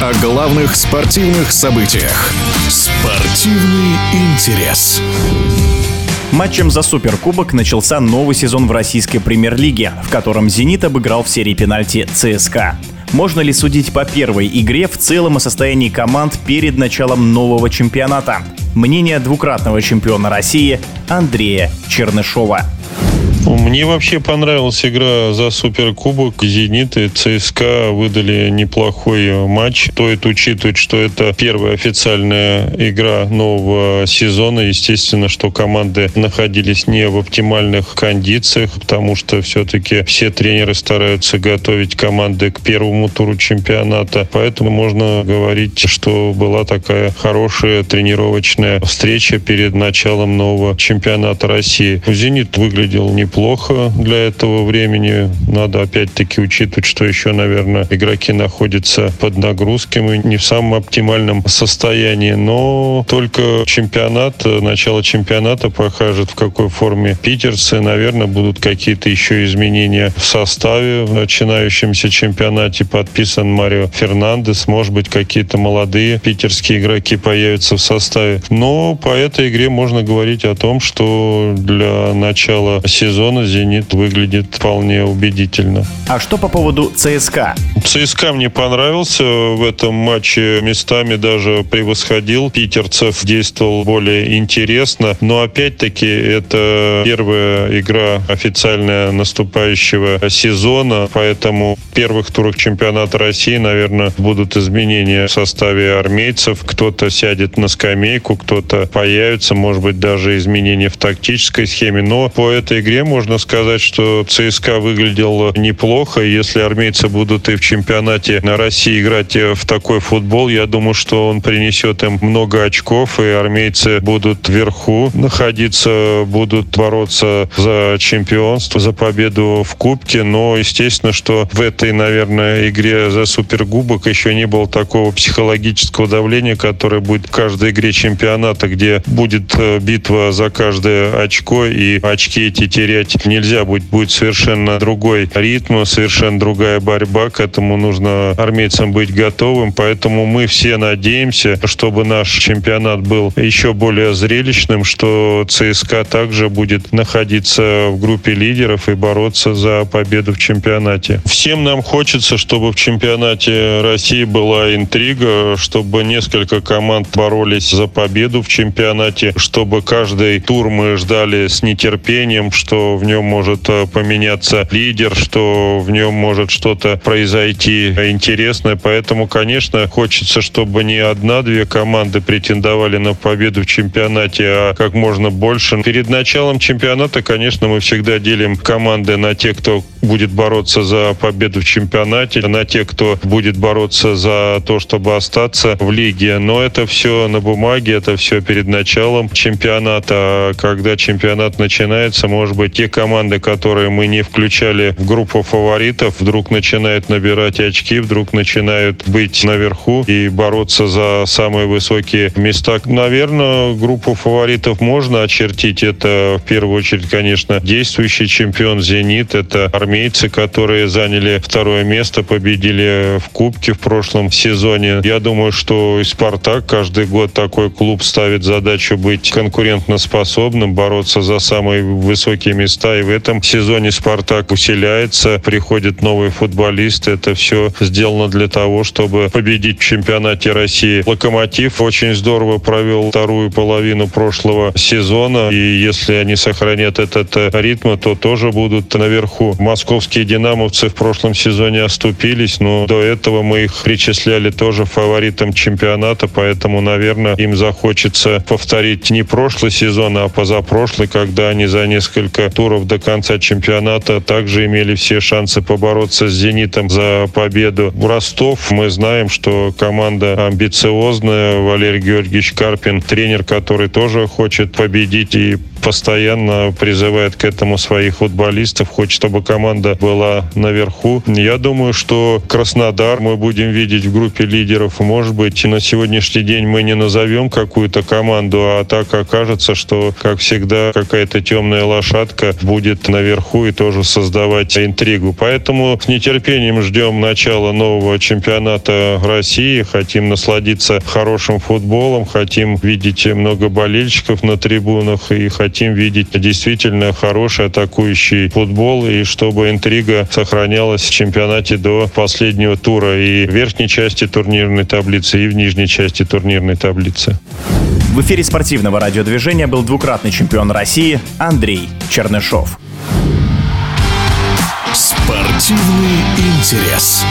о главных спортивных событиях. Спортивный интерес. Матчем за Суперкубок начался новый сезон в российской премьер-лиге, в котором «Зенит» обыграл в серии пенальти ЦСКА. Можно ли судить по первой игре в целом о состоянии команд перед началом нового чемпионата? Мнение двукратного чемпиона России Андрея Чернышова. Мне вообще понравилась игра за Суперкубок. «Зенит» и ЦСКА выдали неплохой матч. Стоит учитывать, что это первая официальная игра нового сезона. Естественно, что команды находились не в оптимальных кондициях, потому что все-таки все тренеры стараются готовить команды к первому туру чемпионата. Поэтому можно говорить, что была такая хорошая тренировочная встреча перед началом нового чемпионата России. «Зенит» выглядел неплохо плохо для этого времени. Надо опять-таки учитывать, что еще, наверное, игроки находятся под нагрузками, не в самом оптимальном состоянии. Но только чемпионат, начало чемпионата покажет, в какой форме питерцы. Наверное, будут какие-то еще изменения в составе в начинающемся чемпионате. Подписан Марио Фернандес. Может быть, какие-то молодые питерские игроки появятся в составе. Но по этой игре можно говорить о том, что для начала сезона сезона «Зенит» выглядит вполне убедительно. А что по поводу ЦСКА? ЦСКА мне понравился. В этом матче местами даже превосходил питерцев, действовал более интересно. Но опять-таки это первая игра официальная наступающего сезона, поэтому в первых турах чемпионата России, наверное, будут изменения в составе армейцев. Кто-то сядет на скамейку, кто-то появится, может быть, даже изменения в тактической схеме. Но по этой игре можно сказать, что ЦСКА выглядел неплохо. Если армейцы будут и в чемпионате на России играть в такой футбол, я думаю, что он принесет им много очков, и армейцы будут вверху находиться, будут бороться за чемпионство, за победу в Кубке. Но, естественно, что в этой, наверное, игре за Суперкубок еще не было такого психологического давления, которое будет в каждой игре чемпионата, где будет э, битва за каждое очко, и очки эти терять терять нельзя будет, будет совершенно другой ритм, совершенно другая борьба. К этому нужно армейцам быть готовым. Поэтому мы все надеемся, чтобы наш чемпионат был еще более зрелищным, что ЦСКА также будет находиться в группе лидеров и бороться за победу в чемпионате. Всем нам хочется, чтобы в чемпионате России была интрига, чтобы несколько команд боролись за победу в чемпионате, чтобы каждый тур мы ждали с нетерпением, что в нем может э, поменяться лидер, что в нем может что-то произойти интересное. Поэтому, конечно, хочется, чтобы не одна-две команды претендовали на победу в чемпионате, а как можно больше. Перед началом чемпионата, конечно, мы всегда делим команды на те, кто будет бороться за победу в чемпионате, на те, кто будет бороться за то, чтобы остаться в лиге. Но это все на бумаге, это все перед началом чемпионата. А когда чемпионат начинается, может быть, те команды, которые мы не включали в группу фаворитов, вдруг начинают набирать очки, вдруг начинают быть наверху и бороться за самые высокие места. Наверное, группу фаворитов можно очертить. Это в первую очередь, конечно, действующий чемпион «Зенит». Это армейцы, которые заняли второе место, победили в Кубке в прошлом сезоне. Я думаю, что и «Спартак» каждый год такой клуб ставит задачу быть конкурентоспособным, бороться за самые высокие места места. И в этом сезоне «Спартак» усиляется, приходят новые футболисты. Это все сделано для того, чтобы победить в чемпионате России. «Локомотив» очень здорово провел вторую половину прошлого сезона. И если они сохранят этот э, ритм, то тоже будут наверху. Московские «Динамовцы» в прошлом сезоне оступились, но до этого мы их причисляли тоже фаворитам чемпионата, поэтому, наверное, им захочется повторить не прошлый сезон, а позапрошлый, когда они за несколько туров туров до конца чемпионата также имели все шансы побороться с «Зенитом» за победу. Ростов, мы знаем, что команда амбициозная. Валерий Георгиевич Карпин, тренер, который тоже хочет победить и постоянно призывает к этому своих футболистов, хочет, чтобы команда была наверху. Я думаю, что Краснодар мы будем видеть в группе лидеров. Может быть, на сегодняшний день мы не назовем какую-то команду, а так окажется, что, как всегда, какая-то темная лошадка будет наверху и тоже создавать интригу. Поэтому с нетерпением ждем начала нового чемпионата России. Хотим насладиться хорошим футболом, хотим видеть много болельщиков на трибунах и хотим видеть действительно хороший атакующий футбол и чтобы интрига сохранялась в чемпионате до последнего тура и в верхней части турнирной таблицы, и в нижней части турнирной таблицы. В эфире спортивного радиодвижения был двукратный чемпион России Андрей Чернышов. Спортивный интерес.